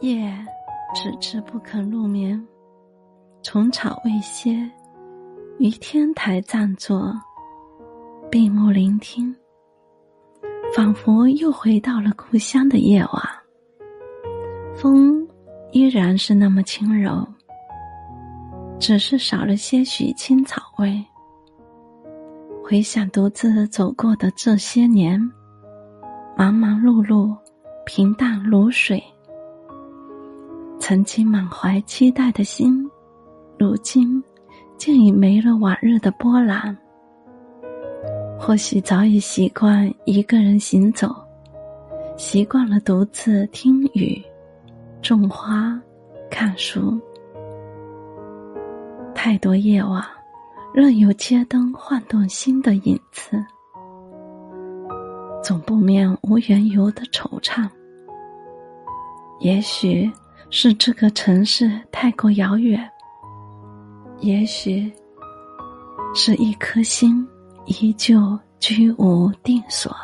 夜迟迟不肯入眠，虫草未歇，于天台暂坐，闭目聆听，仿佛又回到了故乡的夜晚。风依然是那么轻柔，只是少了些许青草味。回想独自走过的这些年，忙忙碌碌，平淡如水。曾经满怀期待的心，如今竟已没了往日的波澜。或许早已习惯一个人行走，习惯了独自听雨、种花、看书。太多夜晚，任由街灯晃动心的影子，总不免无缘由的惆怅。也许。是这个城市太过遥远，也许是一颗心依旧居无定所。